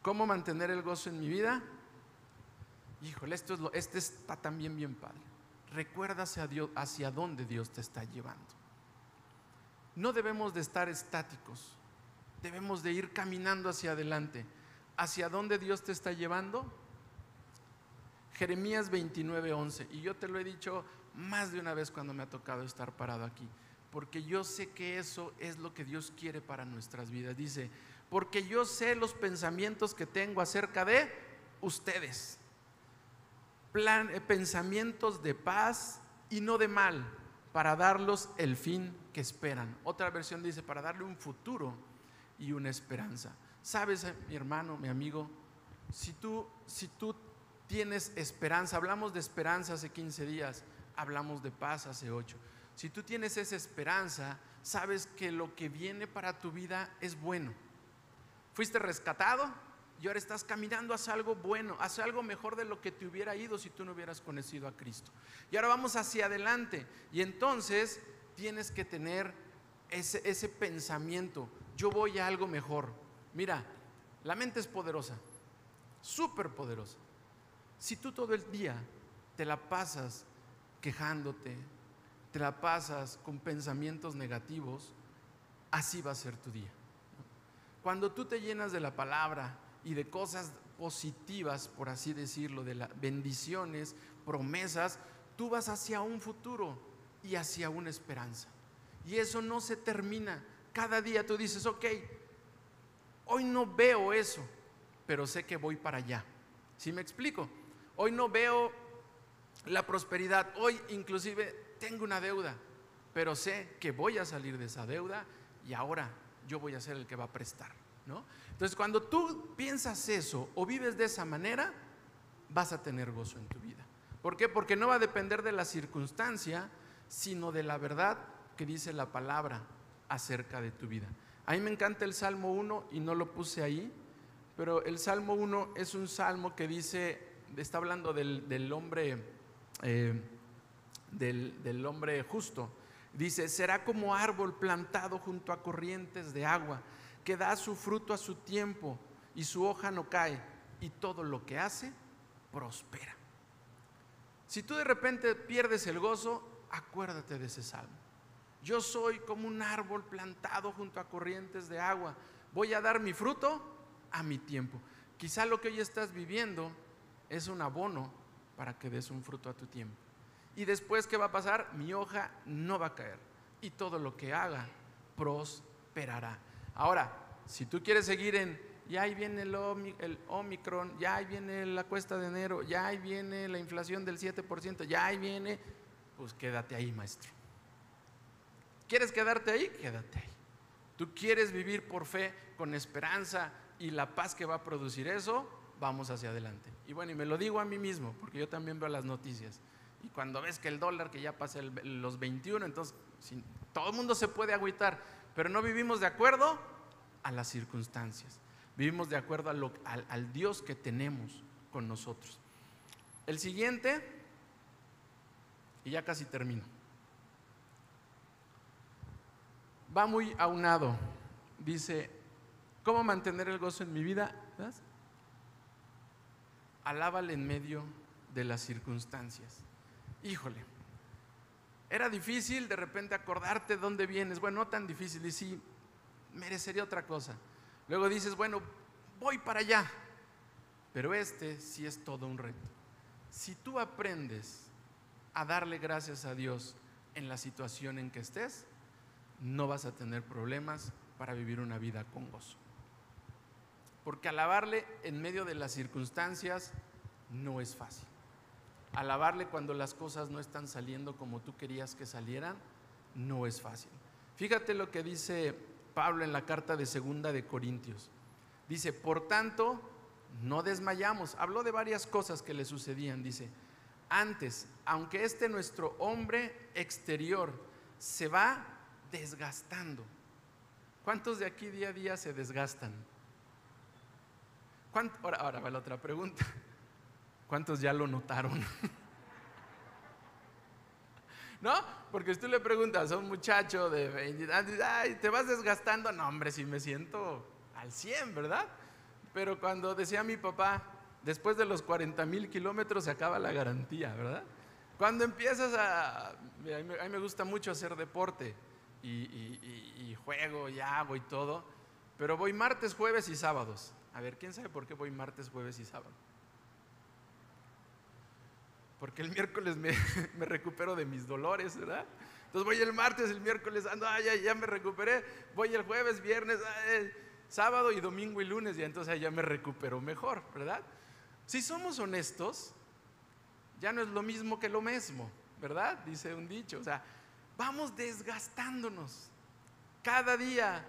¿Cómo mantener el gozo en mi vida? Híjole, esto este está también bien padre. Recuerda hacia, Dios, hacia dónde Dios te está llevando. No debemos de estar estáticos, debemos de ir caminando hacia adelante. ¿Hacia dónde Dios te está llevando? Jeremías 29, 11. Y yo te lo he dicho más de una vez cuando me ha tocado estar parado aquí, porque yo sé que eso es lo que Dios quiere para nuestras vidas. Dice, porque yo sé los pensamientos que tengo acerca de ustedes. Eh, pensamientos de paz y no de mal, para darlos el fin que esperan. Otra versión dice, para darle un futuro y una esperanza. Sabes, eh, mi hermano, mi amigo, si tú, si tú tienes esperanza, hablamos de esperanza hace 15 días, hablamos de paz hace 8. Si tú tienes esa esperanza, sabes que lo que viene para tu vida es bueno. Fuiste rescatado y ahora estás caminando hacia algo bueno, hacia algo mejor de lo que te hubiera ido si tú no hubieras conocido a Cristo. Y ahora vamos hacia adelante. Y entonces tienes que tener ese, ese pensamiento. Yo voy a algo mejor. Mira, la mente es poderosa, súper poderosa. Si tú todo el día te la pasas quejándote, te la pasas con pensamientos negativos, así va a ser tu día. Cuando tú te llenas de la palabra y de cosas positivas, por así decirlo, de las bendiciones, promesas, tú vas hacia un futuro y hacia una esperanza. Y eso no se termina. Cada día tú dices, ok, hoy no veo eso, pero sé que voy para allá. ¿Sí me explico? Hoy no veo la prosperidad, hoy inclusive tengo una deuda, pero sé que voy a salir de esa deuda y ahora yo voy a ser el que va a prestar, ¿no? Entonces, cuando tú piensas eso o vives de esa manera, vas a tener gozo en tu vida. ¿Por qué? Porque no va a depender de la circunstancia, sino de la verdad que dice la palabra acerca de tu vida. A mí me encanta el Salmo 1 y no lo puse ahí, pero el Salmo 1 es un salmo que dice, está hablando del, hombre, eh, del, del hombre justo. Dice, será como árbol plantado junto a corrientes de agua, que da su fruto a su tiempo y su hoja no cae, y todo lo que hace prospera. Si tú de repente pierdes el gozo, acuérdate de ese salmo. Yo soy como un árbol plantado junto a corrientes de agua. Voy a dar mi fruto a mi tiempo. Quizá lo que hoy estás viviendo es un abono para que des un fruto a tu tiempo. Y después, ¿qué va a pasar? Mi hoja no va a caer. Y todo lo que haga prosperará. Ahora, si tú quieres seguir en ya ahí viene el, Omicron, ya ahí viene la cuesta de enero, ya ahí viene la inflación del 7%, ya ahí viene, pues quédate ahí, maestro. ¿Quieres quedarte ahí? Quédate ahí. Tú quieres vivir por fe, con esperanza y la paz que va a producir eso, vamos hacia adelante. Y bueno, y me lo digo a mí mismo, porque yo también veo las noticias. Y cuando ves que el dólar, que ya pasa los 21, entonces todo el mundo se puede agüitar, pero no vivimos de acuerdo a las circunstancias. Vivimos de acuerdo al, Dios que tenemos con nosotros. El siguiente, y ya casi termino, va muy aunado. Dice, ¿cómo mantener el gozo en mi vida? Alábale en medio de las circunstancias. Híjole, era difícil de repente acordarte dónde vienes. Bueno, no tan difícil, y sí, merecería otra cosa. Luego dices, bueno, voy para allá. Pero este sí es todo un reto. Si tú aprendes a darle gracias a Dios en la situación en que estés, no vas a tener problemas para vivir una vida con gozo. Porque alabarle en medio de las circunstancias no es fácil. Alabarle cuando las cosas no están saliendo como tú querías que salieran no es fácil. Fíjate lo que dice Pablo en la carta de segunda de Corintios. Dice, por tanto, no desmayamos. Habló de varias cosas que le sucedían. Dice, antes, aunque este nuestro hombre exterior se va desgastando. ¿Cuántos de aquí día a día se desgastan? Ahora, ahora va la otra pregunta. ¿Cuántos ya lo notaron? [LAUGHS] ¿No? Porque si tú le preguntas a un muchacho de 20 años, ay, ¿te vas desgastando? No, hombre, si me siento al 100, ¿verdad? Pero cuando decía mi papá, después de los 40 mil kilómetros se acaba la garantía, ¿verdad? Cuando empiezas a... A mí me gusta mucho hacer deporte y, juego y hago y todo, pero voy martes, jueves y sábados. A ver, ¿quién sabe por qué voy martes, jueves y sábado? Porque el miércoles [LAUGHS] me, recupero de mis dolores, ¿verdad? Entonces voy el martes, el miércoles, ando, ya, ya me recuperé, voy el jueves, viernes, sábado y domingo y lunes, y entonces ya me recupero mejor, ¿verdad? Si somos honestos, ya no es lo mismo que lo mismo, ¿verdad? Dice un dicho, o sea, vamos desgastándonos cada día.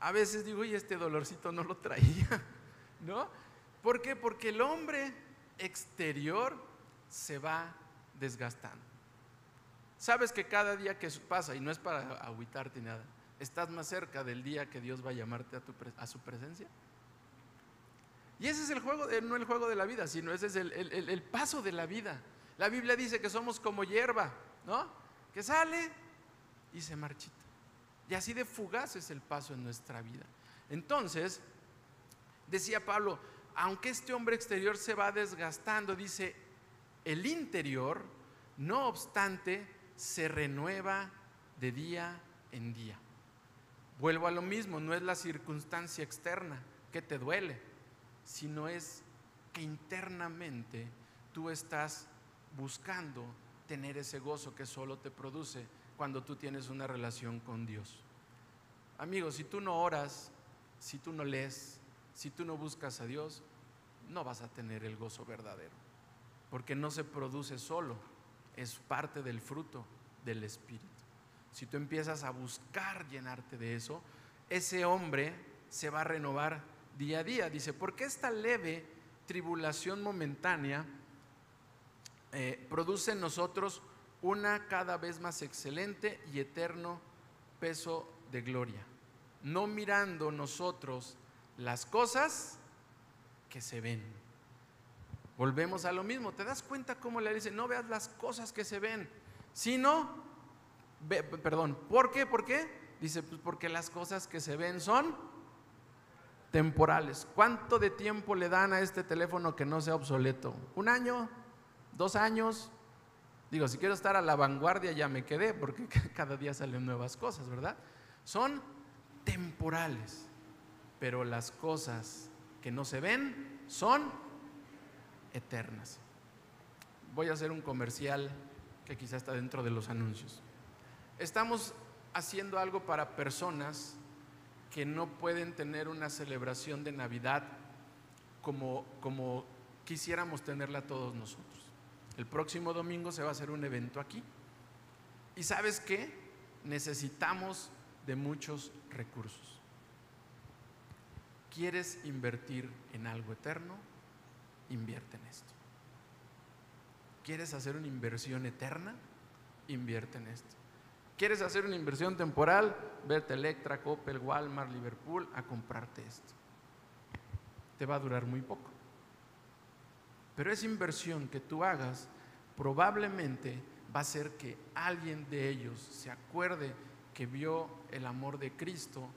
A veces digo, y este dolorcito no lo traía, [LAUGHS] ¿no? ¿Por qué? Porque el hombre exterior se va desgastando. Sabes que cada día que pasa, y no es para agüitarte ni nada, estás más cerca del día que Dios va a llamarte a, su presencia. Y ese es el juego, no el juego de la vida, sino ese es el, el paso de la vida. La Biblia dice que somos como hierba, ¿no? Que sale y se marchita. Y así de fugaz es el paso en nuestra vida. Entonces, decía Pablo, aunque este hombre exterior se va desgastando, dice, el interior, no obstante, se renueva de día en día. Vuelvo a lo mismo, no es la circunstancia externa que te duele, sino es que internamente tú estás buscando tener ese gozo que solo te produce cuando tú tienes una relación con Dios. Amigos, si tú no oras, si tú no lees, si tú no buscas a Dios, no vas a tener el gozo verdadero porque no se produce solo, es parte del fruto del Espíritu. Si tú empiezas a buscar llenarte de eso, ese hombre se va a renovar día a día. Dice, porque esta leve tribulación momentánea eh, produce en nosotros una cada vez más excelente y eterno peso de gloria, no mirando nosotros las cosas que se ven Volvemos a lo mismo. ¿Te das cuenta cómo le dice? No veas las cosas que se ven, sino, perdón, ¿por qué? ¿Por qué? Dice, pues porque las cosas que se ven son temporales. ¿Cuánto de tiempo le dan a este teléfono que no sea obsoleto? ¿Un año? ¿Dos años? Digo, si quiero estar a la vanguardia ya me quedé, porque [LAUGHS] cada día salen nuevas cosas, ¿verdad? Son temporales, pero las cosas que no se ven son eternas. Voy a hacer un comercial que quizá está dentro de los anuncios. Estamos haciendo algo para personas que no pueden tener una celebración de Navidad como, como quisiéramos tenerla todos nosotros. El próximo domingo se va a hacer un evento aquí. ¿Y sabes qué? Necesitamos de muchos recursos. ¿Quieres invertir en algo eterno? Invierte en esto. ¿Quieres hacer una inversión eterna? Invierte en esto. ¿Quieres hacer una inversión temporal? Vete a Electra, Coppel, Walmart, Liverpool a comprarte esto. Te va a durar muy poco. Pero esa inversión que tú hagas probablemente va a ser que alguien de ellos se acuerde que vio el amor de Cristo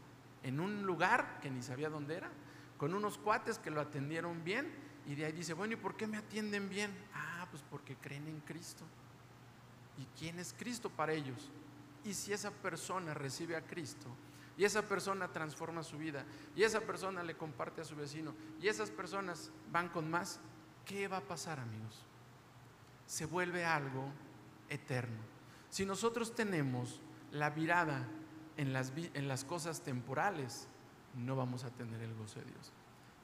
en un lugar que ni sabía dónde era, con unos cuates que lo atendieron bien y de ahí dice, bueno, ¿y por qué me atienden bien? Ah, pues porque creen en Cristo. ¿Y quién es Cristo para ellos? Y si esa persona recibe a Cristo y esa persona transforma su vida y esa persona le comparte a su vecino y esas personas van con más, ¿qué va a pasar amigos? Se vuelve algo eterno. Si nosotros tenemos la mirada en las, en las cosas temporales, no vamos a tener el gozo de Dios.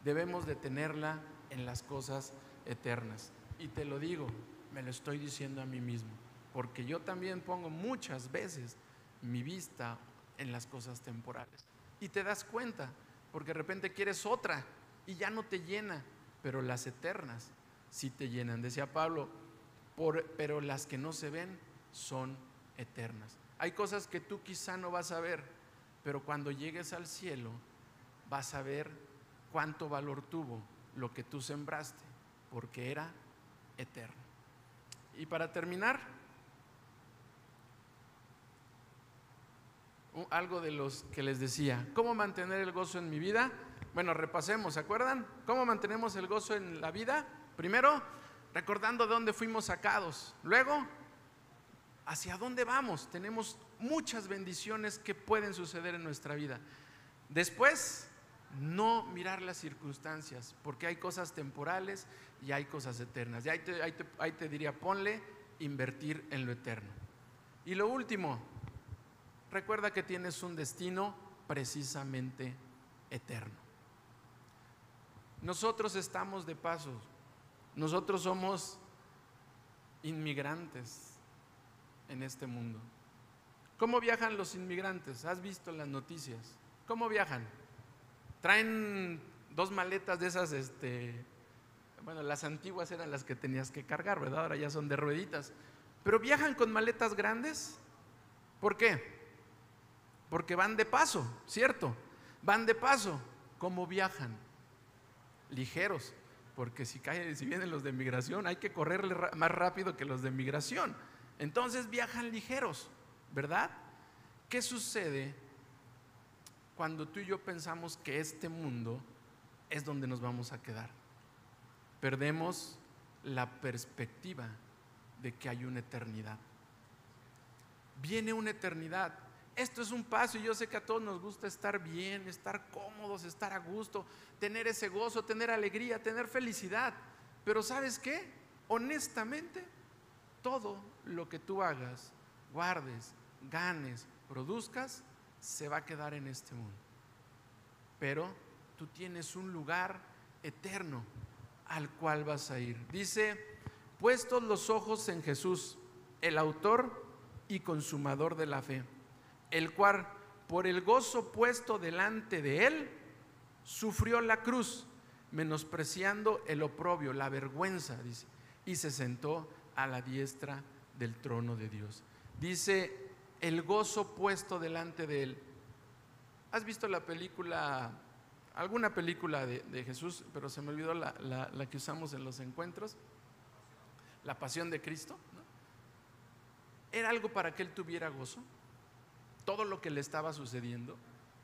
Debemos de tenerla en las cosas eternas. Y te lo digo, me lo estoy diciendo a mí mismo, porque yo también pongo muchas veces mi vista en las cosas temporales. Y te das cuenta, porque de repente quieres otra y ya no te llena, pero las eternas sí te llenan. Decía Pablo, pero las que no se ven son eternas. Hay cosas que tú quizá no vas a ver, pero cuando llegues al cielo vas a ver cuánto valor tuvo lo que tú sembraste, porque era eterno. Y para terminar, algo de los que les decía, ¿cómo mantener el gozo en mi vida? Bueno, repasemos, ¿se acuerdan? ¿Cómo mantenemos el gozo en la vida? Primero, recordando de dónde fuimos sacados. Luego, hacia dónde vamos. Tenemos muchas bendiciones que pueden suceder en nuestra vida. Después, no mirar las circunstancias, porque hay cosas temporales y hay cosas eternas. Y ahí te, ahí te diría, ponle invertir en lo eterno. Y lo último, recuerda que tienes un destino precisamente eterno. Nosotros estamos de paso, nosotros somos inmigrantes en este mundo. ¿Cómo viajan los inmigrantes? ¿Has visto las noticias? ¿Cómo viajan? Traen dos maletas de esas, este, bueno, las antiguas eran las que tenías que cargar, ¿verdad? Ahora ya son de rueditas. Pero viajan con maletas grandes. ¿Por qué? Porque van de paso, ¿cierto? Van de paso. ¿Cómo viajan? Ligeros porque si, caen, si vienen los de migración hay que correr más rápido que los de migración. Entonces viajan ligeros, ¿verdad? ¿Qué sucede cuando tú y yo pensamos que este mundo es donde nos vamos a quedar? Perdemos la perspectiva de que hay una eternidad. Viene una eternidad esto es un paso y yo sé que a todos nos gusta estar bien, estar cómodos, estar a gusto, tener ese gozo, tener alegría, tener felicidad. Pero ¿sabes qué? Honestamente, todo lo que tú hagas, guardes, ganes, produzcas, se va a quedar en este mundo. Pero tú tienes un lugar eterno al cual vas a ir. Dice, puestos los ojos en Jesús, el autor y consumador de la fe el cual por el gozo puesto delante de él, sufrió la cruz, menospreciando el oprobio, la vergüenza, dice, y se sentó a la diestra del trono de Dios. Dice, el gozo puesto delante de él. ¿Has visto la película, alguna película de, Jesús, pero se me olvidó la, que usamos en los encuentros? La pasión de Cristo. ¿Era algo para que él tuviera gozo? todo lo que le estaba sucediendo,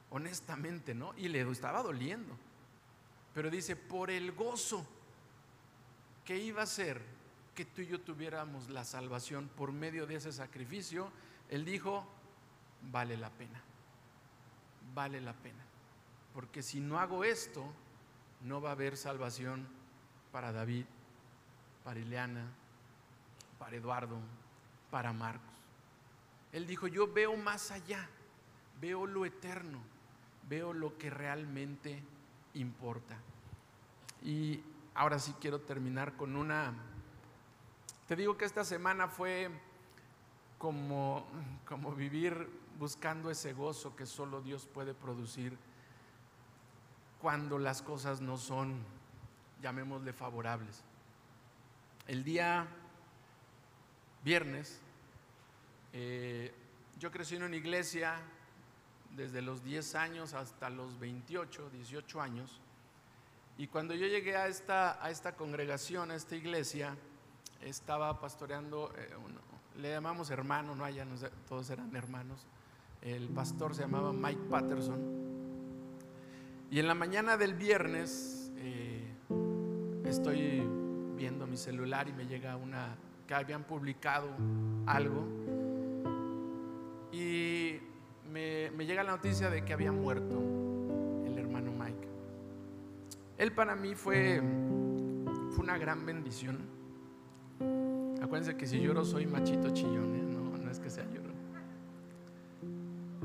honestamente, ¿no? Y le estaba doliendo. Pero dice, por el gozo que iba a ser que tú y yo tuviéramos la salvación por medio de ese sacrificio, él dijo, vale la pena, vale la pena. Porque si no hago esto, no va a haber salvación para David, para Ileana, para Eduardo, para Marcos. Él dijo, yo veo más allá, veo lo eterno, veo lo que realmente importa. Y ahora sí quiero terminar con una... Te digo que esta semana fue como, como vivir buscando ese gozo que solo Dios puede producir cuando las cosas no son, llamémosle, favorables. El día viernes, eh, yo crecí en una iglesia desde los 10 años hasta los 28, 18 años, y cuando yo llegué a esta, a esta congregación, a esta iglesia, estaba pastoreando, eh, le llamamos hermano, no allá todos eran hermanos, el pastor se llamaba Mike Patterson, y en la mañana del viernes eh, estoy viendo mi celular y me llega una que habían publicado algo y me, llega la noticia de que había muerto el hermano Mike. Él para mí fue, fue una gran bendición. Acuérdense que si lloro soy machito chillón, ¿eh? no, no es que sea llorón.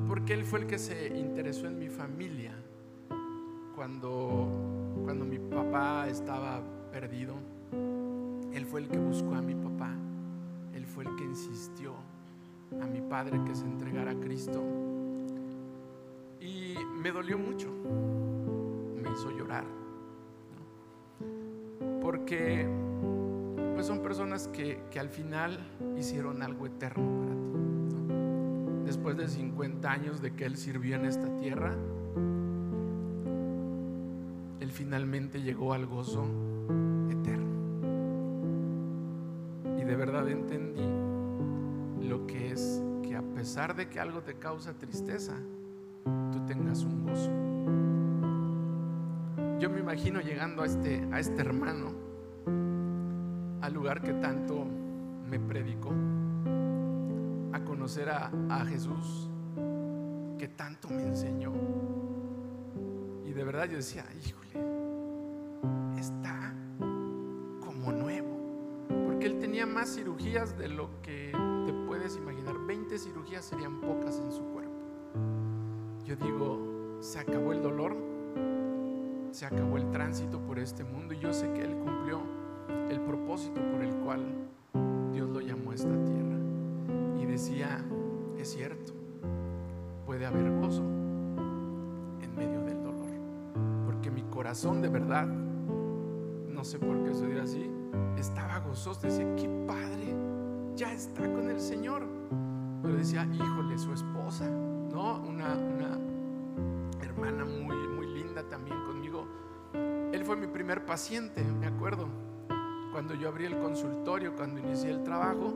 Porque él fue el que se interesó en mi familia cuando, cuando mi papá estaba perdido, él fue el que buscó a mi papá, él fue el que insistió a mi padre que se entregara a Cristo. Y me dolió mucho, me hizo llorar, porque pues son personas que, que, al final hicieron algo eterno para ti. Después de 50 años de que él sirvió en esta tierra, finalmente llegó al gozo eterno. Y de verdad entendí lo que es que a pesar de que algo te causa tristeza, tú tengas un gozo. Yo me imagino llegando a este, a este hermano, al lugar que tanto me predicó, a conocer a, Jesús, que tanto me enseñó. Y de verdad yo decía, híjole, está como nuevo. Porque él tenía más cirugías de lo que te puedes imaginar. 20 cirugías serían pocas en su cuerpo. Yo digo, se acabó el dolor, se acabó el tránsito por este mundo y yo sé que él cumplió el propósito por el cual Dios lo llamó a esta tierra. Y decía, es cierto, puede haber gozo en medio del dolor. Porque mi corazón de verdad no sé por qué soy así, estaba gozoso, decía, qué padre, ya está con el Señor. Pero decía, híjole, su esposa, ¿no? Una, una hermana muy, muy linda también conmigo. Él fue mi primer paciente, me acuerdo. Cuando yo abrí el consultorio, cuando inicié el trabajo,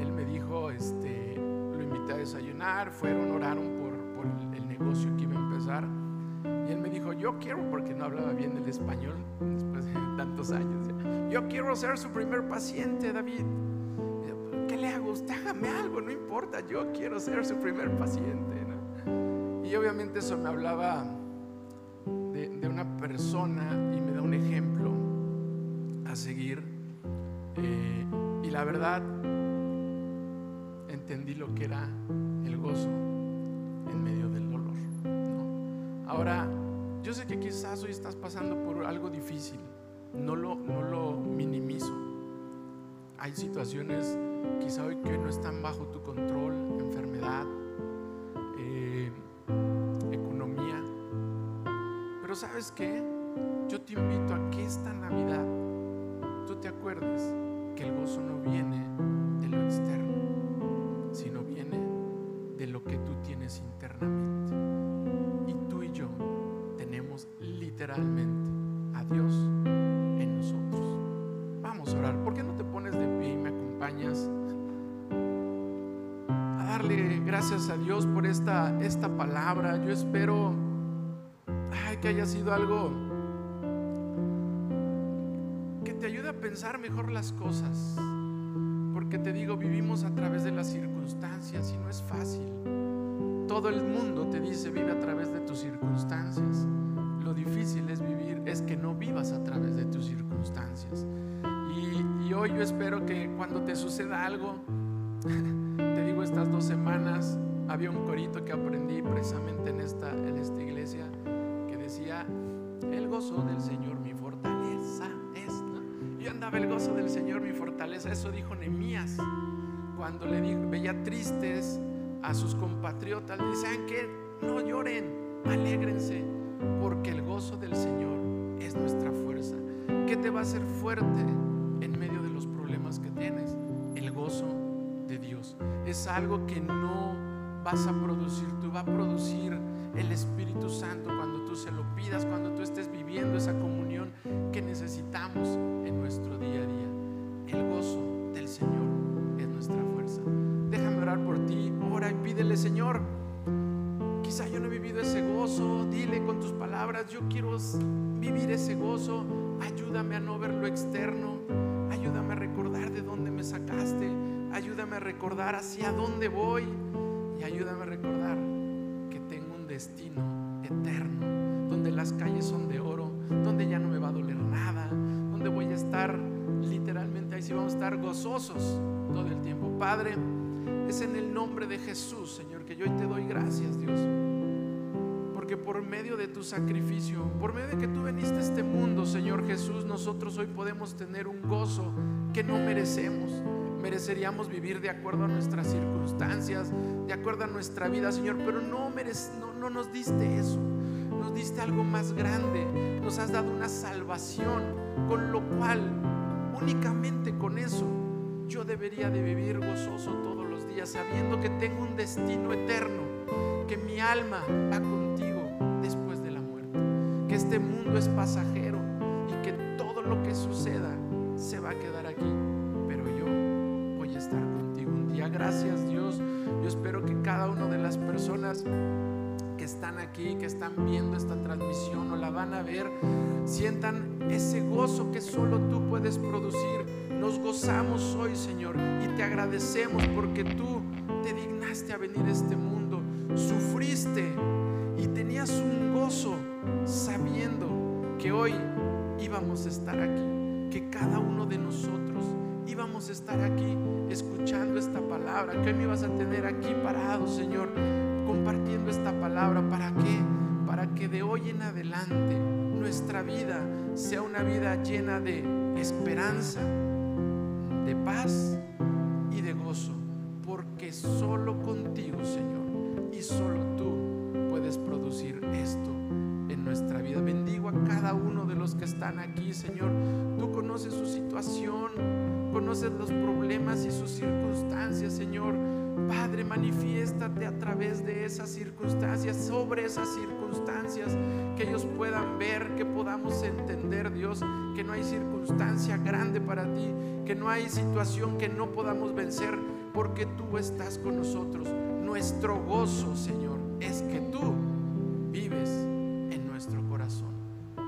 él me dijo, este, lo invité a desayunar, fueron, oraron por, el negocio que iba a empezar y él me dijo, yo quiero, porque no hablaba bien el español después de tantos años, yo quiero ser su primer paciente, David. ¿Qué le hago? hágame algo, no importa, yo quiero ser su primer paciente. Y obviamente eso me hablaba de, una persona y me da un ejemplo a seguir. Eh, y la verdad, entendí lo que era el gozo en medio del dolor. Ahora, yo sé que quizás hoy estás pasando por algo difícil, no lo, no lo minimizo. Hay situaciones quizá hoy que no están bajo tu control, enfermedad, eh, economía. Pero sabes qué? Yo te invito a que esta Navidad te acuerdes que el gozo no viene de lo externo, sino viene de lo que tú tienes internamente. literalmente a Dios en nosotros. Vamos a orar. ¿Por qué no te pones de pie y me acompañas a darle gracias a Dios por esta, esta palabra? Yo espero que haya sido algo pensar mejor las cosas. Porque te digo, vivimos a través de las circunstancias y no es fácil. Todo el mundo te dice, vive a través de tus circunstancias difícil es vivir es que no vivas a través de tus circunstancias. Y, hoy yo espero que cuando te suceda algo, [LAUGHS] te digo estas dos semanas, había un corito que aprendí precisamente en esta, en esta iglesia que decía, el gozo del Señor mi. El gozo del Señor mi fortaleza, eso dijo Nemías cuando le dijo, veía tristes a sus compatriotas, le decían que no lloren, alégrense, porque el gozo del Señor es nuestra fuerza. ¿Qué te va a hacer fuerte en medio de los problemas que tienes? El gozo de Dios. Es algo que no vas a producir, tú va a producir el Espíritu Santo cuando tú se lo pidas, cuando tú estés viviendo esa comunión que necesitamos Señor. Quizá yo no he vivido ese gozo, dile con tus palabras, yo quiero vivir ese gozo, ayúdame a no ver lo externo, ayúdame a recordar de dónde me sacaste, ayúdame a recordar hacia dónde voy y ayúdame a recordar que tengo un destino eterno, donde las calles son de oro, donde ya no me va a doler nada, donde voy a estar literalmente, ahí sí vamos a estar gozosos todo el tiempo. Padre, es en el nombre de Jesús, Señor, que yo hoy te doy gracias, Dios. Porque por medio de tu sacrificio, por medio de que tú veniste a este mundo, Señor Jesús, nosotros hoy podemos tener un gozo que no merecemos. Mereceríamos vivir de acuerdo a nuestras circunstancias, de acuerdo a nuestra vida, Señor, pero no, no, no nos diste eso. Nos diste algo más grande. Nos has dado una salvación, con lo cual únicamente con eso yo debería de vivir gozoso todos los sabiendo que tengo un destino eterno, que mi alma va contigo después de la muerte, que este mundo es pasajero y que todo lo que suceda se va a quedar aquí, pero yo voy a estar contigo un día. Gracias Dios, yo espero que cada una de las personas que están aquí, que están viendo esta transmisión o la van a ver, sientan ese gozo que solo tú puedes producir. Nos gozamos hoy, Señor, y te agradecemos porque tú te dignaste a venir a este mundo, sufriste y tenías un gozo sabiendo que hoy íbamos a estar aquí, que cada uno de nosotros íbamos a estar aquí escuchando esta palabra, que hoy me ibas a tener aquí parado, Señor, compartiendo esta palabra. ¿Para qué? Para que de hoy en adelante nuestra vida sea una vida llena de esperanza, de paz y de gozo. Porque solo contigo, Señor, y solo tú puedes producir esto en nuestra vida. Bendigo a cada uno de los que están aquí, Señor. Tú conoces su situación, conoces los problemas y sus circunstancias, Señor. Padre, manifiéstate a través de esas circunstancias, sobre esas circunstancias, que ellos puedan ver, que podamos entender, Dios, que no hay circunstancia grande para ti, que no hay situación que no podamos vencer, porque tú estás con nosotros. Nuestro gozo, Señor, es que tú vives en nuestro corazón.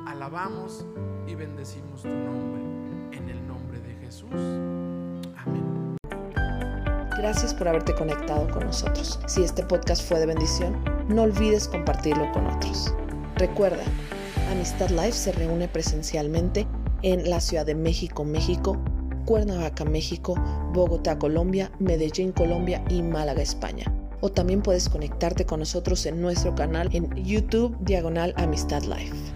Alabamos y bendecimos tu nombre en el nombre de Jesús. Gracias por haberte conectado con nosotros. Si este podcast fue de bendición, no olvides compartirlo con otros. Recuerda, Amistad Life se reúne presencialmente en la Ciudad de México, México, Cuernavaca, México, Bogotá, Colombia, Medellín, Colombia y Málaga, España. O también puedes conectarte con nosotros en nuestro canal en YouTube Diagonal Amistad Life.